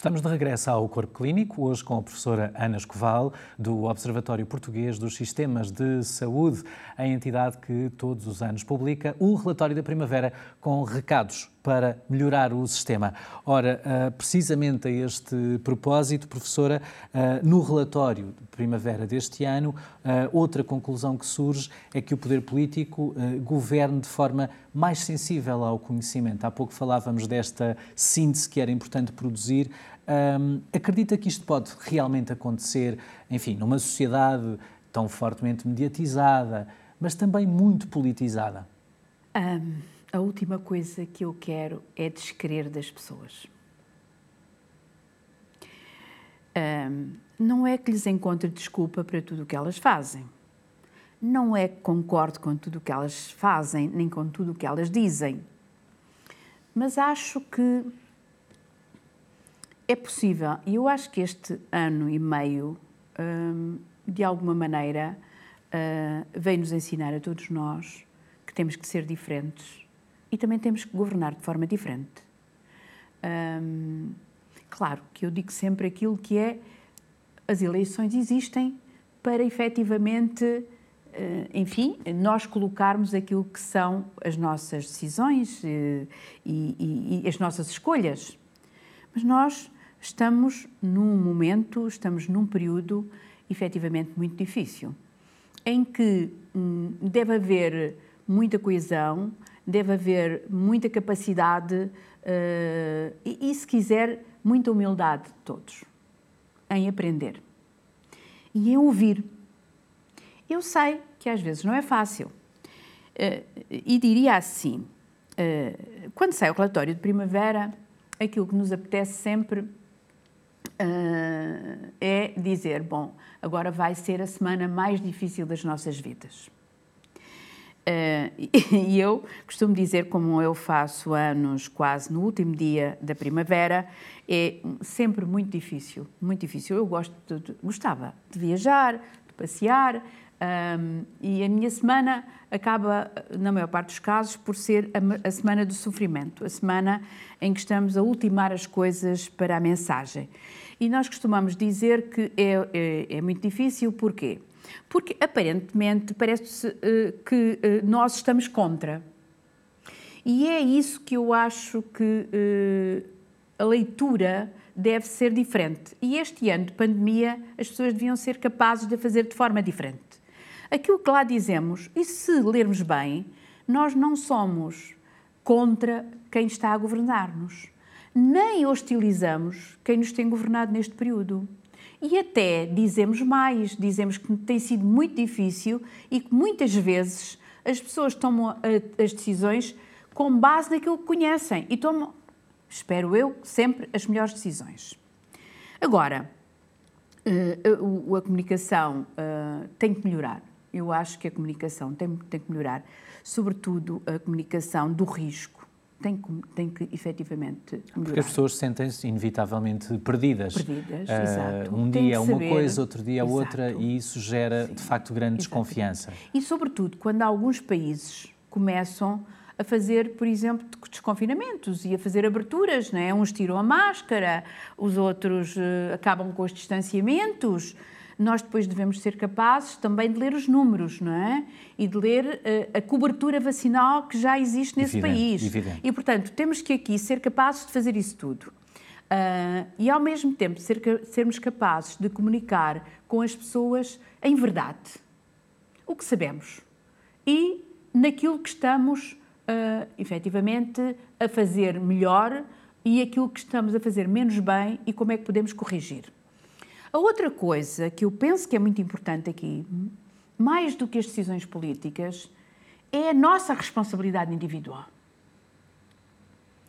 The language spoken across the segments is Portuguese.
Estamos de regresso ao Corpo Clínico, hoje com a professora Ana Escoval, do Observatório Português dos Sistemas de Saúde, a entidade que todos os anos publica o relatório da primavera com recados para melhorar o sistema. Ora, ah, precisamente a este propósito, professora, ah, no relatório de primavera deste ano, ah, outra conclusão que surge é que o poder político governe de forma mais sensível ao conhecimento. Há pouco falávamos desta síntese que era importante produzir. Acredita que isto pode realmente acontecer, enfim, numa sociedade tão fortemente mediatizada, mas também muito politizada? Um a última coisa que eu quero é descrer das pessoas. Um, não é que lhes encontre desculpa para tudo o que elas fazem. Não é que concordo com tudo o que elas fazem, nem com tudo o que elas dizem. Mas acho que é possível. E eu acho que este ano e meio, um, de alguma maneira, uh, veio-nos ensinar a todos nós que temos que ser diferentes e também temos que governar de forma diferente. Hum, claro que eu digo sempre aquilo que é as eleições existem para efetivamente, eh, enfim, nós colocarmos aquilo que são as nossas decisões eh, e, e, e as nossas escolhas. Mas nós estamos num momento, estamos num período efetivamente muito difícil, em que hum, deve haver muita coesão, deve haver muita capacidade uh, e, e, se quiser, muita humildade de todos em aprender e em ouvir. Eu sei que às vezes não é fácil uh, e diria assim: uh, quando sai o relatório de primavera, aquilo que nos apetece sempre é dizer: bom, agora vai ser a semana mais difícil das nossas vidas Uh, e eu costumo dizer, como eu faço anos quase no último dia da primavera, é sempre muito difícil, muito difícil. Eu gosto de, gostava de viajar, de passear, um, e a minha semana acaba, na maior parte dos casos, por ser a, a, semana do sofrimento, a semana em que estamos a ultimar as coisas para a mensagem. E nós costumamos dizer que é, é, é muito difícil, porquê? Porque aparentemente parece uh, que uh, nós estamos contra. E é isso que eu acho que uh, a leitura deve ser diferente. E este ano de pandemia as pessoas deviam ser capazes de fazer de forma diferente. Aquilo que lá dizemos, e se lermos bem, nós não somos contra quem está a governar-nos, nem hostilizamos quem nos tem governado neste período. E até dizemos mais, dizemos que tem sido muito difícil e que muitas vezes as pessoas tomam as decisões com base naquilo que conhecem e tomam, espero eu, sempre as melhores decisões. Agora, eh, a comunicação eh, tem que melhorar. Eu acho que a comunicação tem, tem que melhorar, sobretudo a comunicação do risco tem que, tem que efetivamente melhorar. Porque as pessoas sentem-se inevitavelmente perdidas. Perdidas, uh, exato. Um dia é uma saber, coisa, outro dia é outra, e isso gera, Sim, de facto, grande desconfiança. E, sobretudo, quando alguns países começam a fazer, por exemplo, desconfinamentos e a fazer aberturas, não é? Uns tiram a máscara, os outros uh, acabam com os distanciamentos nós depois devemos ser capazes também de ler os números, não é? E de ler uh, a cobertura vacinal que já existe nesse evidente, país. Evidente. E, portanto, temos que aqui ser capazes de fazer isso tudo. Uh, e, ao mesmo tempo, ser, sermos capazes de comunicar com as pessoas em verdade o que sabemos e naquilo que estamos, uh, efetivamente, a fazer melhor e aquilo que estamos a fazer menos bem e como é que podemos corrigir. A outra coisa que eu penso que é muito importante aqui, mais do que as decisões políticas, é a nossa responsabilidade individual.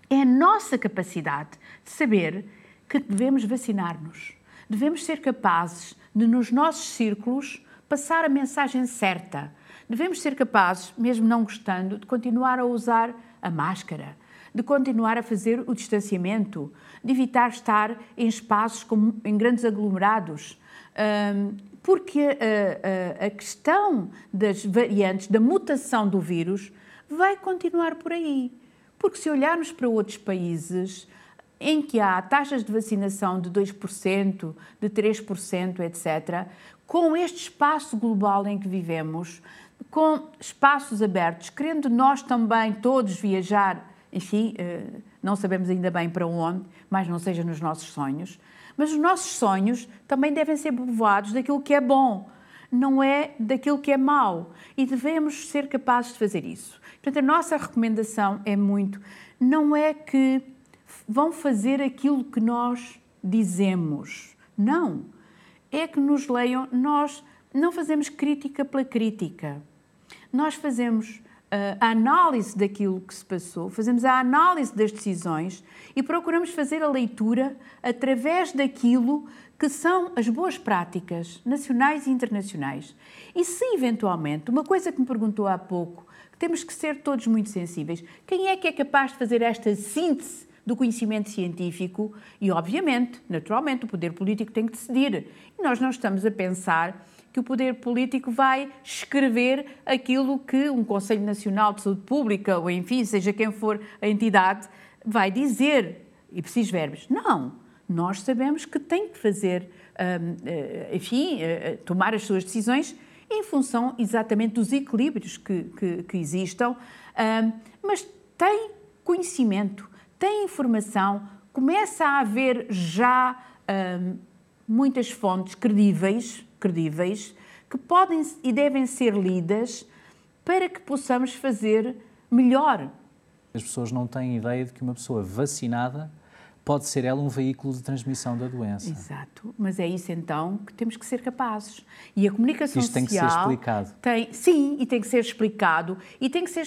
É a nossa capacidade de saber que devemos vacinar-nos. Devemos ser capazes de, nos nossos círculos, passar a mensagem certa. Devemos ser capazes, mesmo não gostando, de continuar a usar a máscara, de continuar a fazer o distanciamento, de evitar estar em espaços com, em grandes aglomerados. porque a, a, a questão das variantes, da mutação do vírus, vai continuar por aí. Porque se olharmos para outros países, em que há taxas de vacinação de 2%, de 3%, etc., com este espaço global em que vivemos, com espaços abertos, querendo nós também todos viajar, enfim, eh, não sabemos ainda bem para onde, mas não seja nos nossos sonhos. Mas os nossos sonhos também devem ser povoados daquilo que é bom, não é daquilo que é mau. E devemos ser capazes de fazer isso. Portanto, a nossa recomendação é muito: não é que vão fazer aquilo que nós dizemos. Não. É que nos leiam. Nós não fazemos crítica pela crítica. Nós fazemos a análise daquilo que se passou, fazemos a análise das decisões e procuramos fazer a leitura através daquilo que são as boas práticas nacionais e internacionais. E se eventualmente, uma coisa que me perguntou há pouco, temos que ser todos muito sensíveis. Quem é que é capaz de fazer esta síntese do conhecimento científico? E, obviamente, naturalmente, o poder político tem que decidir. E nós não estamos a pensar que o poder político vai escrever aquilo que um Conselho Nacional de Saúde Pública, ou enfim, seja quem for a entidade, vai dizer, e preciso verbos. Não. Nós sabemos que tem que fazer, hum, eh, enfim, eh, tomar as suas decisões em função exatamente dos equilíbrios que, que, que existam, mas tem conhecimento, tem informação, começa a haver já muitas fontes credíveis, credíveis que podem e devem ser lidas para que possamos fazer melhor. As pessoas não têm ideia de que uma pessoa vacinada pode ser ela um veículo de transmissão da doença. Exato, mas é isso então que temos que ser capazes. E a comunicação Isto social tem que ser explicado. Tem, sim, e tem que ser explicado e tem que ser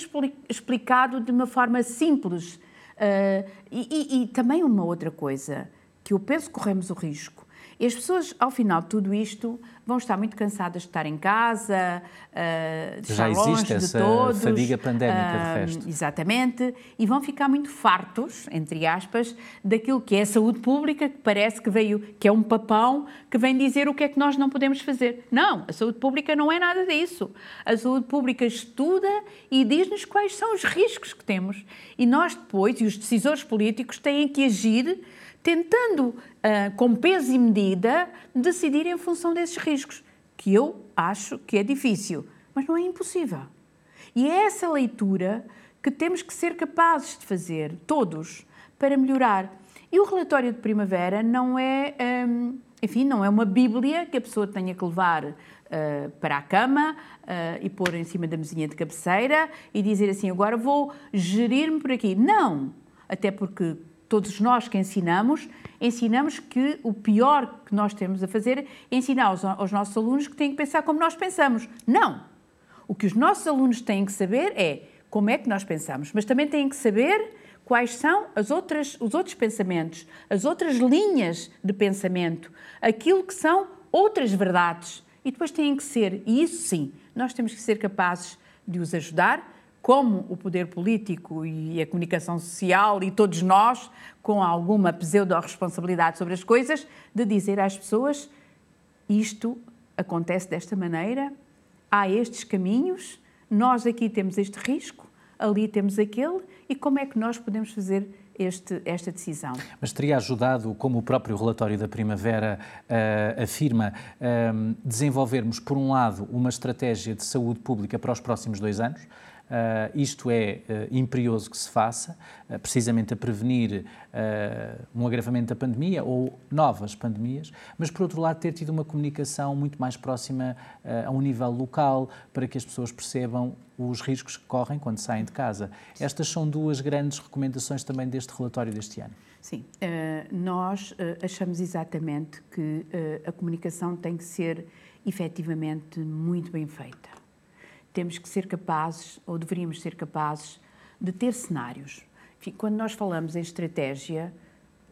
explicado de uma forma simples. Uh, e, e, e também uma outra coisa que eu penso que corremos o risco. E as pessoas, ao final de tudo isto, vão estar muito cansadas de estar em casa, uh, de Já estar longe de todos. fadiga pandémica, de resto. Exatamente, e vão ficar muito fartos, entre aspas, daquilo que é a saúde pública, que parece que veio, que é um papão, que vem dizer o que é que nós não podemos fazer. Não, a saúde pública não é nada disso. A saúde pública estuda e diz-nos quais são os riscos que temos. E nós depois, e os decisores políticos, têm que agir tentando, uh, com peso e medida, decidir em função desses riscos, que eu acho que é difícil, mas não é impossível. E é essa leitura que temos que ser capazes de fazer, todos, para melhorar. E o relatório de primavera não é, um, enfim, não é uma bíblia que a pessoa tenha que levar uh, para a cama uh, e pôr em cima da mesinha de cabeceira e dizer assim, agora vou gerir-me por aqui. Não! Até porque todos nós que ensinamos, ensinamos que o pior que nós temos a fazer é ensinar aos, aos, nossos alunos que têm que pensar como nós pensamos. Não! O que os nossos alunos têm que saber é como é que nós pensamos, mas também têm que saber quais são as outras, os outros pensamentos, as outras linhas de pensamento, aquilo que são outras verdades. E depois têm que ser, e isso sim, nós temos que ser capazes de os ajudar, como o poder político e a comunicação social e todos nós, com alguma pseudo-responsabilidade sobre as coisas, de dizer às pessoas: isto acontece desta maneira, há estes caminhos, nós aqui temos este risco, ali temos aquele, e como é que nós podemos fazer este, esta decisão. Mas teria ajudado, como o próprio relatório da Primavera uh, afirma, uh, desenvolvermos, por um lado, uma estratégia de saúde pública para os próximos dois anos, isto é uh, imperioso que se faça, uh, precisamente a prevenir um agravamento da pandemia ou novas pandemias, mas por outro lado ter tido uma comunicação muito mais próxima a um nível local para que as pessoas percebam os riscos que correm quando saem de casa. Estas são duas grandes recomendações também deste relatório deste ano. Sim, nós achamos exatamente que a comunicação tem que ser efetivamente muito bem feita temos que ser capazes, ou deveríamos ser capazes, de ter cenários. Quando nós falamos em estratégia,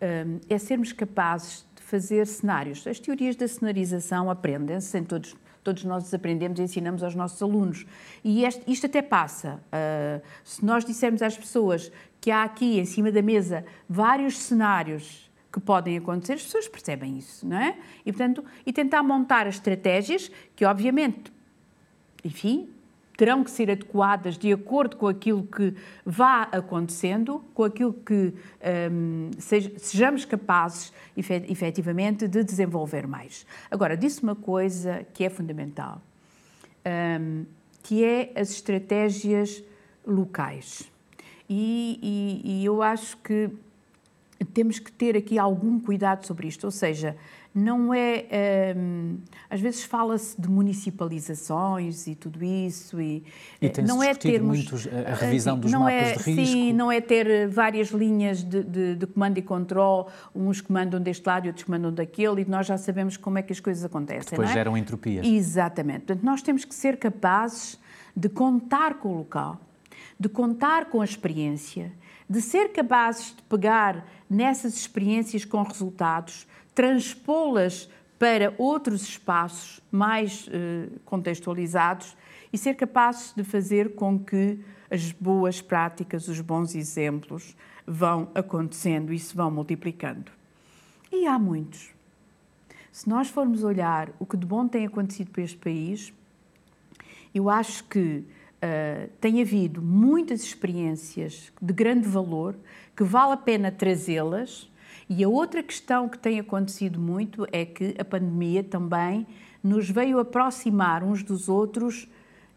hum, é sermos capazes de fazer cenários. As teorias da cenarização aprendem-se, todos, todos nós aprendemos e ensinamos aos nossos alunos. E este, isto até passa. Uh, se nós dissermos às pessoas que há aqui em cima da mesa vários cenários que podem acontecer, as pessoas percebem isso, não é? E, portanto, e tentar montar as estratégias que, obviamente, enfim, terão que ser adequadas de acordo com aquilo que vá acontecendo, com aquilo que um, sejamos capazes, efetivamente, de desenvolver mais. Agora, disse uma coisa que é fundamental, um, que é as estratégias locais. E, e, e eu acho que temos que ter aqui algum cuidado sobre isto, ou seja, não é. Um, às vezes fala-se de municipalizações e tudo isso, e, e eh, não é termos. Muito a revisão dos mapas é, de risco. Sim, não é ter várias linhas de, de, de comando e controle, uns comandam deste lado e outros comandam daquele, e nós já sabemos como é que as coisas acontecem. Depois é? geram entropias. Exatamente. Portanto, nós temos que ser capazes de contar com o local, de contar com a experiência, de ser capazes de pegar nessas experiências com resultados transpô-las para outros espaços mais eh, contextualizados e ser capazes de fazer com que as boas práticas, os bons exemplos vão acontecendo e se vão multiplicando. E há muitos. Se nós formos olhar o que de bom tem acontecido para este país, eu acho que uh, tem havido muitas experiências de grande valor que vale a pena trazê-las e a outra questão que tem acontecido muito é que a pandemia também nos veio aproximar uns dos outros,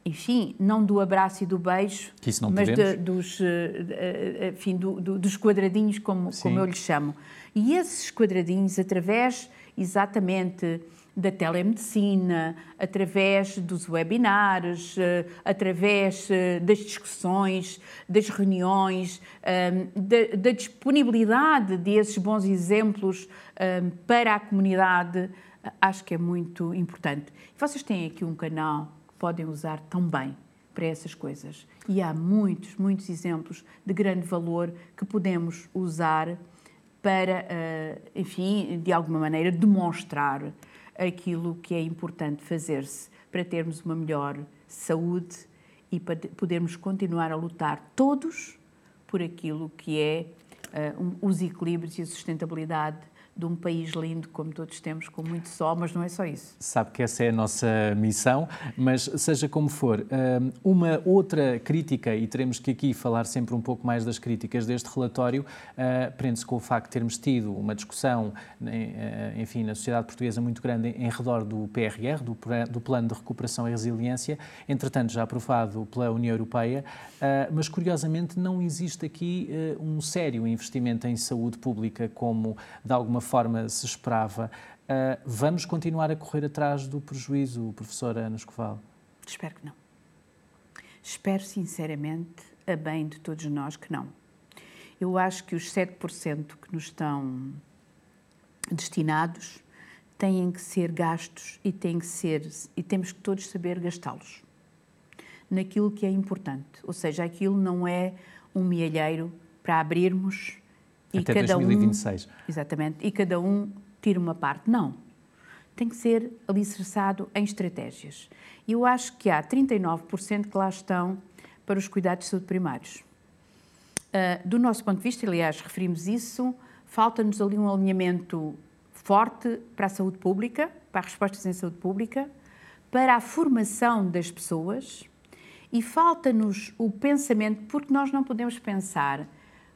enfim, não do abraço e do beijo, mas de, dos, eh, eh, enfim, do, do, dos quadradinhos, como, como eu lhes chamo. E esses quadradinhos, através exatamente da telemedicina, através dos webinars, eh, através eh, das discussões, das reuniões, ehm, da, disponibilidade desses bons exemplos ehm, para a comunidade, acho que é muito importante. Vocês têm aqui um canal que podem usar também para essas coisas. E há muitos, muitos exemplos de grande valor que podemos usar para, eh, enfim, de alguma maneira demonstrar aquilo que é importante fazer-se para termos uma melhor saúde e para podermos continuar a lutar todos por aquilo que é uh, um, os equilíbrios e a sustentabilidade de um país lindo como todos temos, com muito sol, mas não é só isso. Sabe que essa é a nossa missão, mas seja como for, hum, uma outra crítica, e teremos que aqui falar sempre um pouco mais das críticas deste relatório, uh, prende-se com o facto de termos tido uma discussão, uh, enfim, na sociedade portuguesa muito grande em redor do PRR, do, Plano de Recuperação e Resiliência, entretanto já aprovado pela União Europeia, mas curiosamente não existe aqui um sério investimento em saúde pública como de alguma forma se esperava. Uh, vamos continuar a correr atrás do prejuízo, professora Ana Escoval? Espero que não. Espero sinceramente, a bem de todos nós, que não. Eu acho que os 7% que nos estão destinados têm que ser gastos e têm que ser e temos que todos saber gastá-los naquilo que é importante. Ou seja, aquilo não é um mielheiro para abrirmos e Até cada 2026. Um, exatamente. E cada um tira uma parte. Não. Tem que ser alicerçado em estratégias. E eu acho que há 39% que lá estão para os cuidados de saúde primários. Uh, do nosso ponto de vista, aliás, referimos isso, falta-nos ali um alinhamento forte para a saúde pública, para as respostas em saúde pública, para a formação das pessoas e falta-nos o pensamento, porque nós não podemos pensar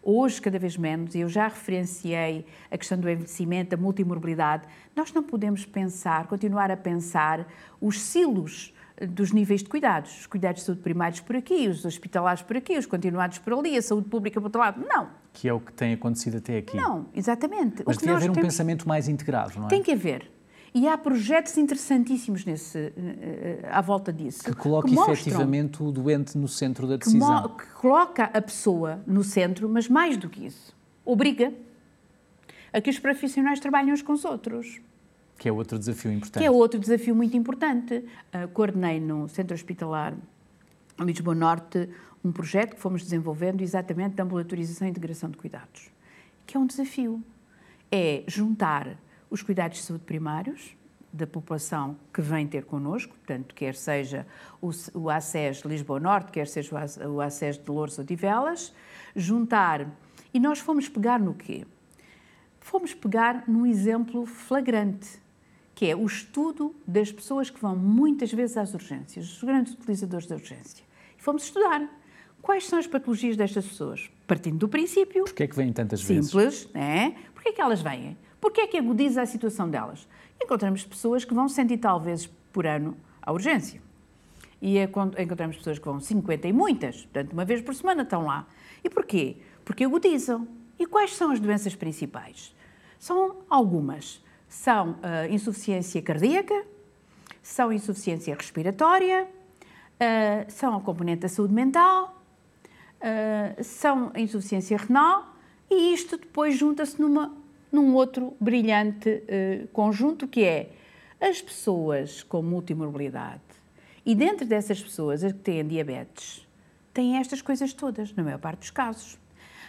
hoje cada vez menos, e eu já referenciei a questão do envelhecimento, a multimorbilidade, nós não podemos pensar, continuar a pensar os silos dos níveis de cuidados, os cuidados de saúde primários por aqui, os hospitalares por aqui, os continuados por ali, a saúde pública por outro lado. Não. Que é o que tem acontecido até aqui. Não, exatamente. Mas devia haver um temos... pensamento mais integrado, não é? Tem que haver. E há projetos interessantíssimos nesse, eh, eh, à volta disso. Que coloca que efetivamente o doente no centro da decisão. Que, que coloca a pessoa no centro, mas mais do que isso, obriga a que os profissionais trabalhem uns com os outros. Que é outro desafio importante. Que é outro desafio muito importante. Uh, coordenei no Centro Hospitalar Lisboa Norte um projeto que fomos desenvolvendo exatamente de ambulatorização e integração de cuidados, que é um desafio. É juntar os cuidados de saúde primários da população que vem ter connosco, portanto, quer seja o, o ACES de Lisboa Norte, quer seja o ACES de Louros ou de Velas, juntar. E nós fomos pegar no quê? Fomos pegar num exemplo flagrante, que é o estudo das pessoas que vão muitas vezes às urgências, os grandes utilizadores da urgência. E fomos estudar quais são as patologias destas pessoas, partindo do princípio. Porquê é que vêm tantas simples, vezes? Simples, né? Porquê é que elas vêm? Porquê é que agudiza a situação delas? Encontramos pessoas que vão 100 e tal vezes por ano à urgência. E encontramos pessoas que vão 50 e muitas, portanto, uma vez por semana estão lá. E porquê? Porque agudizam. E quais são as doenças principais? São algumas. São uh, insuficiência cardíaca, são insuficiência respiratória, uh, são a componente da saúde mental, uh, são a insuficiência renal e isto depois junta-se num outro brilhante conjunto que é as pessoas com multimorbilidade e dentro dessas pessoas as que têm diabetes têm estas coisas todas, na maior parte dos casos.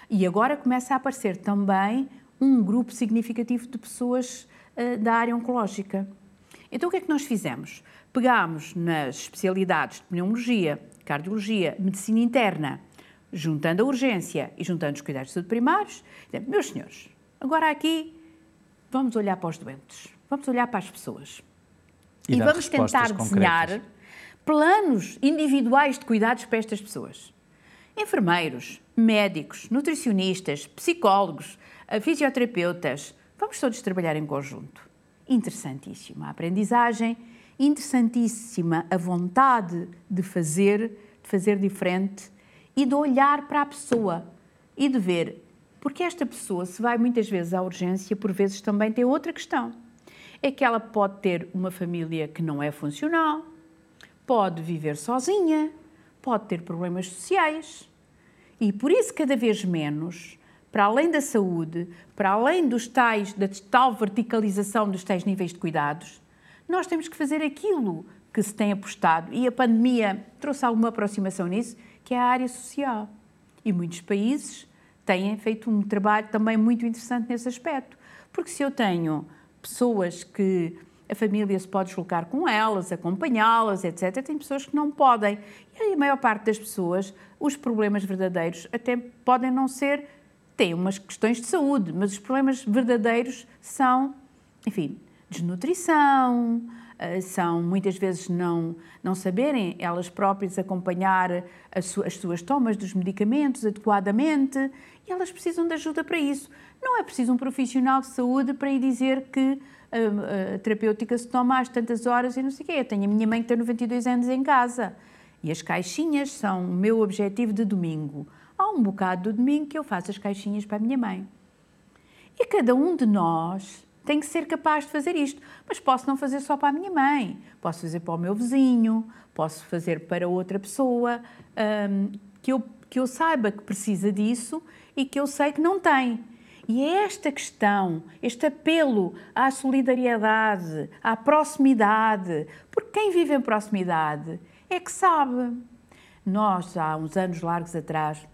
E agora começa a aparecer também um grupo significativo de pessoas uh, da área oncológica. Então o que é que nós fizemos? Pegámos nas especialidades de pneumologia, cardiologia, medicina interna, juntando a urgência e juntando os cuidados de saúde primários, meus senhores, agora aqui vamos olhar para os doentes, vamos olhar para as pessoas. E, e vamos tentar desenhar planos individuais de cuidados para estas pessoas. Enfermeiros, médicos, nutricionistas, psicólogos, eh, fisioterapeutas, vamos todos trabalhar em conjunto. Interessantíssima a aprendizagem, interessantíssima a vontade de fazer, de fazer diferente e de olhar para a pessoa e de ver, porque esta pessoa, se vai muitas vezes à urgência, por vezes também tem outra questão. É que ela pode ter uma família que não é funcional, pode viver sozinha, pode ter problemas sociais, e por isso, cada vez menos, para além da saúde, para além dos tais, da tal verticalização dos tais níveis de cuidados, nós temos que fazer aquilo que se tem apostado. E a pandemia trouxe alguma aproximação nisso, que é a área social. E muitos países têm feito um trabalho também muito interessante nesse aspecto. Porque se eu tenho pessoas que a família se pode deslocar com elas, acompanhá-las, etc. Tem pessoas que não podem. E a maior parte das pessoas, os problemas verdadeiros até podem não ser. têm umas questões de saúde, mas os problemas verdadeiros são, enfim, desnutrição, são muitas vezes não, não saberem elas próprias acompanhar as, as suas tomas dos medicamentos adequadamente e elas precisam de ajuda para isso. Não é preciso um profissional de saúde para ir dizer que a, a terapêutica se toma às tantas horas e não sei o quê. Eu tenho a minha mãe que tem 92 anos em casa e as caixinhas são o meu objetivo de domingo. Há um bocado do domingo que eu faço as caixinhas para a minha mãe. E cada um de nós tem que ser capaz de fazer isto. Mas posso não fazer só para a minha mãe, posso fazer para o meu vizinho, posso fazer para outra pessoa um, que, eu, que eu saiba que precisa disso e que eu sei que não tem. E é esta questão, este apelo à solidariedade, à proximidade, porque quem vive em proximidade é que sabe. Nós, há uns anos largos atrás,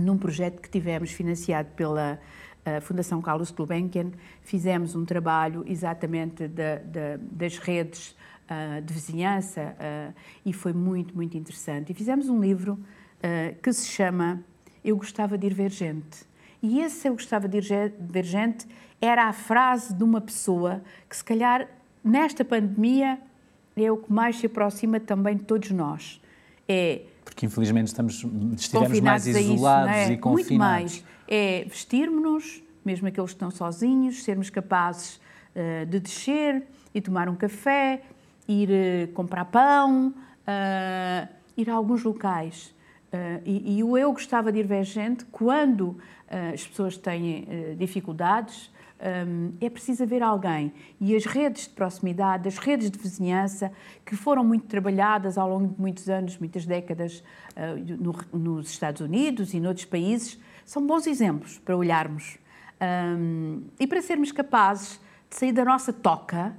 num projeto que tivemos financiado pela uh, Fundação Carlos Gulbenkian, fizemos um trabalho exatamente da, da, das redes uh, de vizinhança uh, e foi muito, muito interessante. E fizemos um livro que se chama Eu Gostava de Ir Ver Gente e esse eu gostava de ver gente era a frase de uma pessoa que, se calhar, nesta pandemia, é o que mais se aproxima também de todos nós. É porque infelizmente estamos, estivemos mais isolados isso, é? e confinados. Muito mais. É vestirmos-nos, mesmo aqueles que estão sozinhos, sermos capazes uh, de descer e tomar um café, ir uh, comprar pão, uh, ir a alguns locais. e, e o eu gostava de ir ver gente quando as pessoas têm dificuldades, um, é preciso haver alguém. E as redes de proximidade, as redes de vizinhança, que foram muito trabalhadas ao longo de muitos anos, muitas décadas, uh, no, nos Estados Unidos e noutros países, são bons exemplos para olharmos. Um, e para sermos capazes de sair da nossa toca,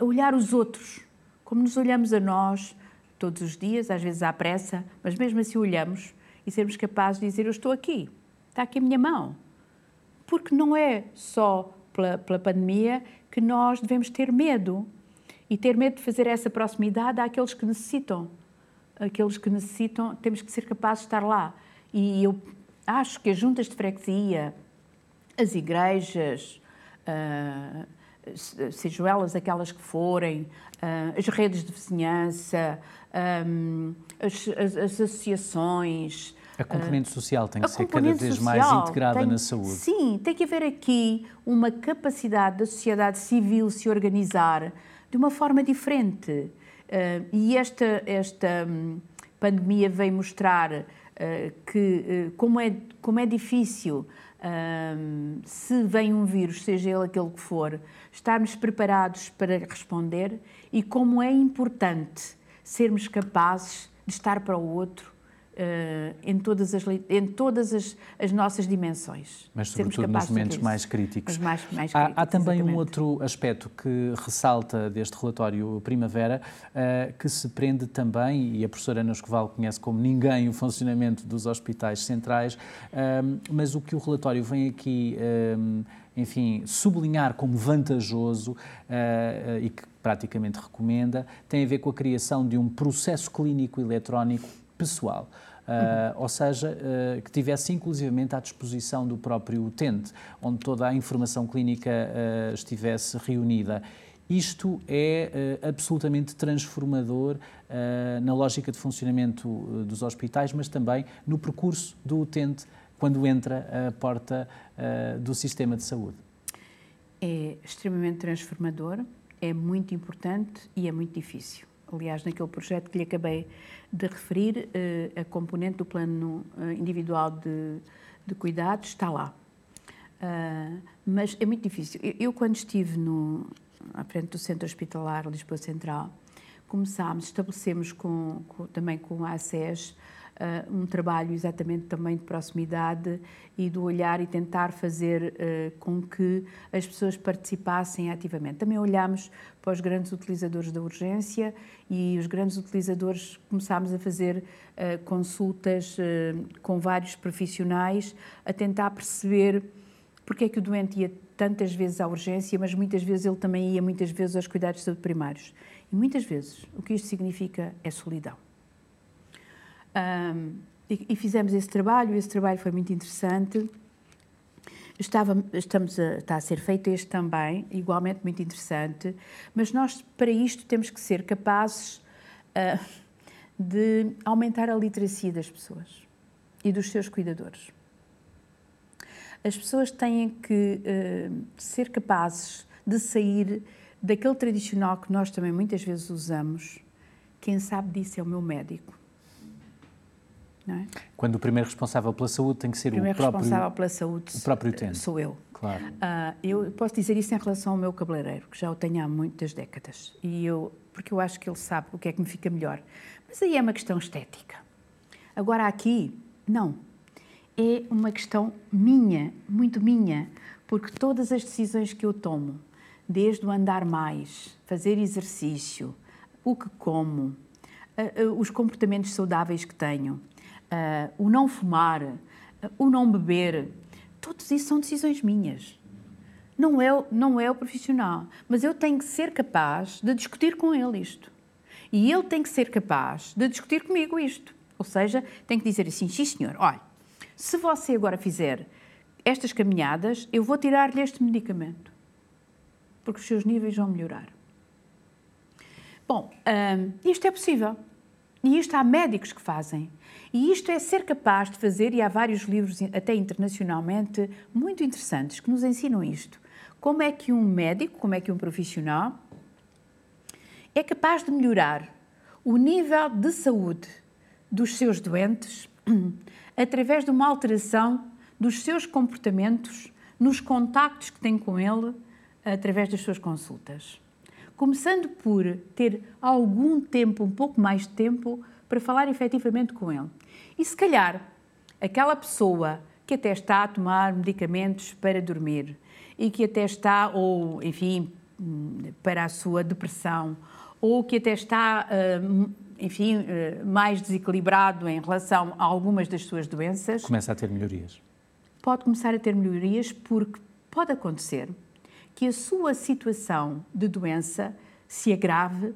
uh, olhar os outros, como nos olhamos a nós todos os dias, às vezes à pressa, mas mesmo assim olhamos e sermos capazes de dizer: Eu estou aqui está aqui a minha mão. Porque não é só pela, pela pandemia que nós devemos ter medo. E ter medo de fazer essa proximidade àqueles que necessitam. Aqueles que necessitam, temos que ser capazes de estar lá. E eu acho que as juntas de freguesia, as igrejas, uh, sejam elas aquelas que forem, uh, as redes de vizinhança, um, as, as, as, associações. A componente social tem que ser cada vez mais integrada tem, na saúde. Sim, tem que haver aqui uma capacidade da sociedade civil se organizar de uma forma diferente. Uh, e esta, esta um, pandemia veio mostrar uh, que, como, é, como é difícil um, se vem um vírus, seja ele aquele que for, estarmos preparados para responder e como é importante sermos capazes de estar para o outro Uh, em todas, as, em todas as, as nossas dimensões. Mas, sobretudo, nos momentos mais críticos. Mais, mais há, há, também exatamente. um outro aspecto que ressalta deste relatório Primavera, uh, que se prende também, e a professora Ana Escoval conhece como ninguém o funcionamento dos hospitais centrais, uh, mas o que o relatório vem aqui enfim, sublinhar como vantajoso uh, uh, e que praticamente recomenda, tem a ver com a criação de um processo clínico eletrónico pessoal. Uh, ou seja, uh, que tivesse inclusivamente à disposição do próprio utente, onde toda a informação clínica uh, estivesse reunida. Isto é absolutamente transformador na lógica de funcionamento dos hospitais, mas também no percurso do utente quando entra a porta do sistema de saúde. É extremamente transformador, é muito importante e é muito difícil. Aliás, naquele projeto que lhe acabei de referir, eh, a componente do plano eh, individual de, de cuidados está lá. Uh, mas é muito difícil. Eu, eu, quando estive no, à frente do Centro Hospitalar Lisboa Central, começámos, estabelecemos com, com, também com a ACES uh, um trabalho exatamente também de proximidade e do olhar e tentar fazer uh, com que as pessoas participassem ativamente. Também olhámos para os grandes utilizadores da urgência e os grandes utilizadores começámos a fazer uh, consultas com vários profissionais a tentar perceber porque é que o doente ia tantas vezes à urgência, mas muitas vezes ele também ia muitas vezes aos cuidados de saúde primários. E muitas vezes o que isto significa é solidão. Um, e, e, fizemos esse trabalho, esse trabalho foi muito interessante. Estava, estamos a, está a ser feito este também, igualmente muito interessante, mas nós, para isto, temos que ser capazes uh, de aumentar a literacia das pessoas e dos seus cuidadores. As pessoas têm que uh, ser capazes de sair daquele tradicional que nós também muitas vezes usamos. Quem sabe disso é o meu médico é? Quando o primeiro responsável pela saúde tem que ser o, o próprio responsável pela saúde o próprio utente. sou eu. Claro. Uh, eu posso dizer isso em relação ao meu cabeleireiro, que já o tenho há muitas décadas. E eu, porque eu acho que ele sabe o que é que me fica melhor. Mas aí é uma questão estética. Agora aqui, não. É uma questão minha, muito minha, porque todas as decisões que eu tomo, desde o andar mais, fazer exercício, o que como, uh, uh, os comportamentos saudáveis que tenho, uh, o não fumar, uh, o não beber, todos isso são decisões minhas. Não é, não é o profissional. Mas eu tenho que ser capaz de discutir com ele isto. E ele tem que ser capaz de discutir comigo isto. Ou seja, tem que dizer assim: sim, senhor, olha, se você agora fizer estas caminhadas, eu vou tirar-lhe este medicamento. Porque os seus níveis vão melhorar. Bom, uh, isto é possível. E isto há médicos que fazem. E isto é ser capaz de fazer, e há vários livros, até internacionalmente, muito interessantes, que nos ensinam isto. Como é que um médico, como é que um profissional é capaz de melhorar o nível de saúde dos seus doentes através de uma alteração dos seus comportamentos nos contactos que tem com ele através das suas consultas. Começando por ter algum tempo, um pouco mais de tempo, para falar efetivamente com ele. E se calhar aquela pessoa que até está a tomar medicamentos para dormir e que até está, ou enfim, para a sua depressão, ou que até está, hum, enfim, hum, mais desequilibrado em relação a algumas das suas doenças. Começa a ter melhorias. Pode começar a ter melhorias porque pode acontecer que a sua situação de doença se agrave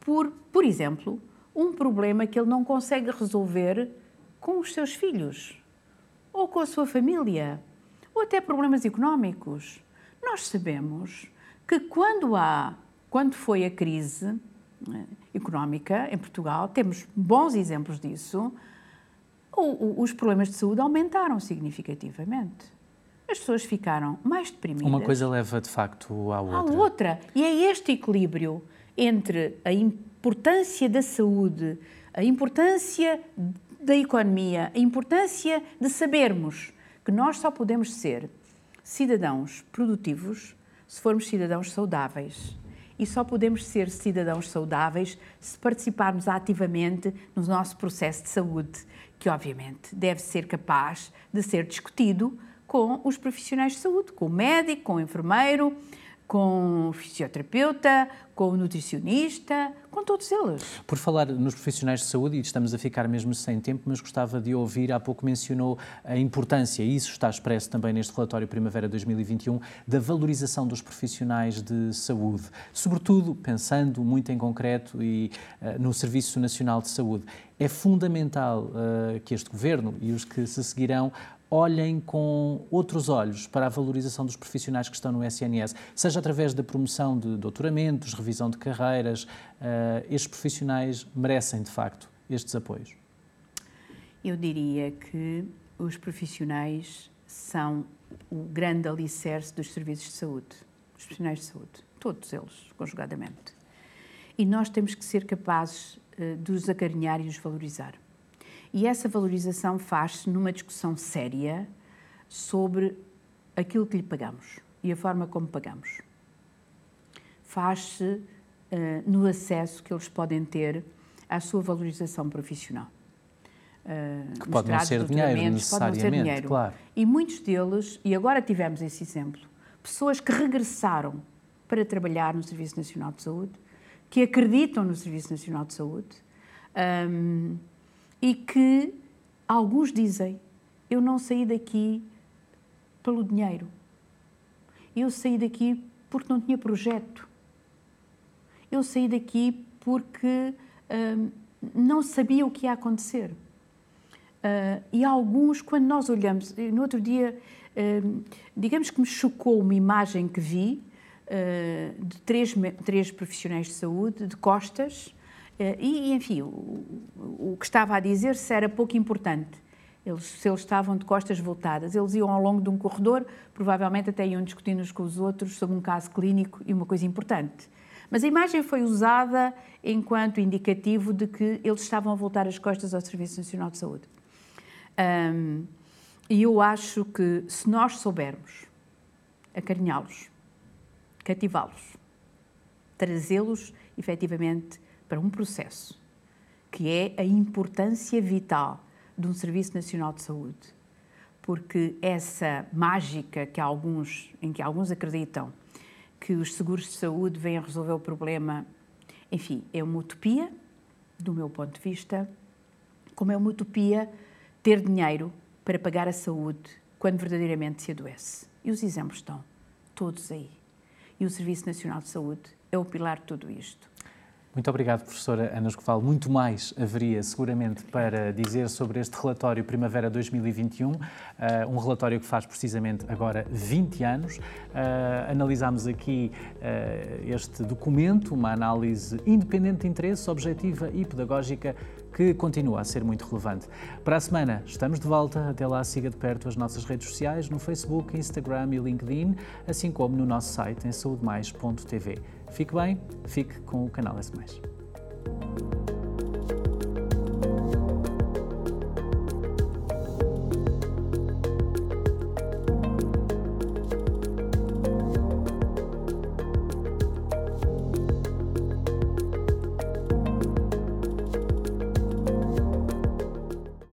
por, por exemplo, um problema que ele não consegue resolver com os seus filhos, ou com a sua família, ou até problemas económicos. Nós sabemos que quando há, quando foi a crise né, económica em Portugal, temos bons exemplos disso, os problemas de saúde aumentaram significativamente. As pessoas ficaram mais deprimidas. Uma coisa leva de facto à outra. À outra. E é este equilíbrio entre a importância da saúde, a importância da economia, a importância de sabermos que nós só podemos ser cidadãos produtivos se formos cidadãos saudáveis. E só podemos ser cidadãos saudáveis se participarmos ativamente no nosso processo de saúde, que obviamente deve ser capaz de ser discutido com os profissionais de saúde, com o médico, com o enfermeiro, com o fisioterapeuta, com o nutricionista, com todos eles. Por falar nos profissionais de saúde, e estamos a ficar mesmo sem tempo, mas gostava de ouvir, há pouco mencionou a importância, e isso está expresso também neste relatório Primavera 2021, da valorização dos profissionais de saúde, sobretudo pensando muito em concreto e uh, no Serviço Nacional de Saúde. É fundamental uh, que este governo e os que se seguirão olhem com outros olhos para a valorização dos profissionais que estão no SNS, seja através da promoção de doutoramentos, revisão de carreiras. Uh, estes profissionais merecem, de facto, estes apoios? Eu diria que os profissionais são o grande alicerce dos serviços de saúde, os profissionais de saúde, todos eles, conjugadamente. E nós temos que ser capazes uh, de os acarinhar e os valorizar. E essa valorização faz-se numa discussão séria sobre aquilo que lhe pagamos e a forma como pagamos. Faz-se uh, no acesso que eles podem ter à sua valorização profissional. Uh, que pode não ser dinheiro, necessariamente, ser dinheiro. claro. E muitos deles, e agora tivemos esse exemplo, pessoas que regressaram para trabalhar no Serviço Nacional de Saúde, que acreditam no Serviço Nacional de Saúde, um, e que alguns dizem: eu não saí daqui pelo dinheiro, eu saí daqui porque não tinha projeto, eu saí daqui porque hum, não sabia o que ia acontecer. Uh, e alguns, quando nós olhamos, no outro dia, uh, digamos que me chocou uma imagem que vi uh, de três, três profissionais de saúde, de costas, e, enfim, o, o que estava a dizer se era pouco importante. Eles, se eles estavam de costas voltadas, eles iam ao longo de um corredor, provavelmente até iam discutindo uns com os outros sobre um caso clínico e uma coisa importante. Mas a imagem foi usada enquanto indicativo de que eles estavam a voltar as costas ao Serviço Nacional de Saúde. Um, e eu acho que se nós soubermos acarinhá-los, cativá-los, trazê-los efetivamente para um processo, que é a importância vital de um Serviço Nacional de Saúde. Porque essa mágica que alguns, em que alguns acreditam que os seguros de saúde vêm resolver o problema, enfim, é uma utopia, do meu ponto de vista, como é uma utopia ter dinheiro para pagar a saúde quando verdadeiramente se adoece. E os exemplos estão todos aí. E o Serviço Nacional de Saúde é o pilar de tudo isto. Muito obrigado, professora Ana Escoval. Muito mais haveria seguramente para dizer sobre este relatório Primavera 2021, uh, eh, um relatório que faz precisamente agora 20 anos. Uh, analisámos aqui uh, este documento, uma análise independente de interesse, objetiva e pedagógica que continua a ser muito relevante. Para a semana estamos de volta. Até lá, siga de perto as nossas redes sociais no Facebook, Instagram e LinkedIn, assim como no nosso site em saudemais.tv. Fique bem, fique com o canal S.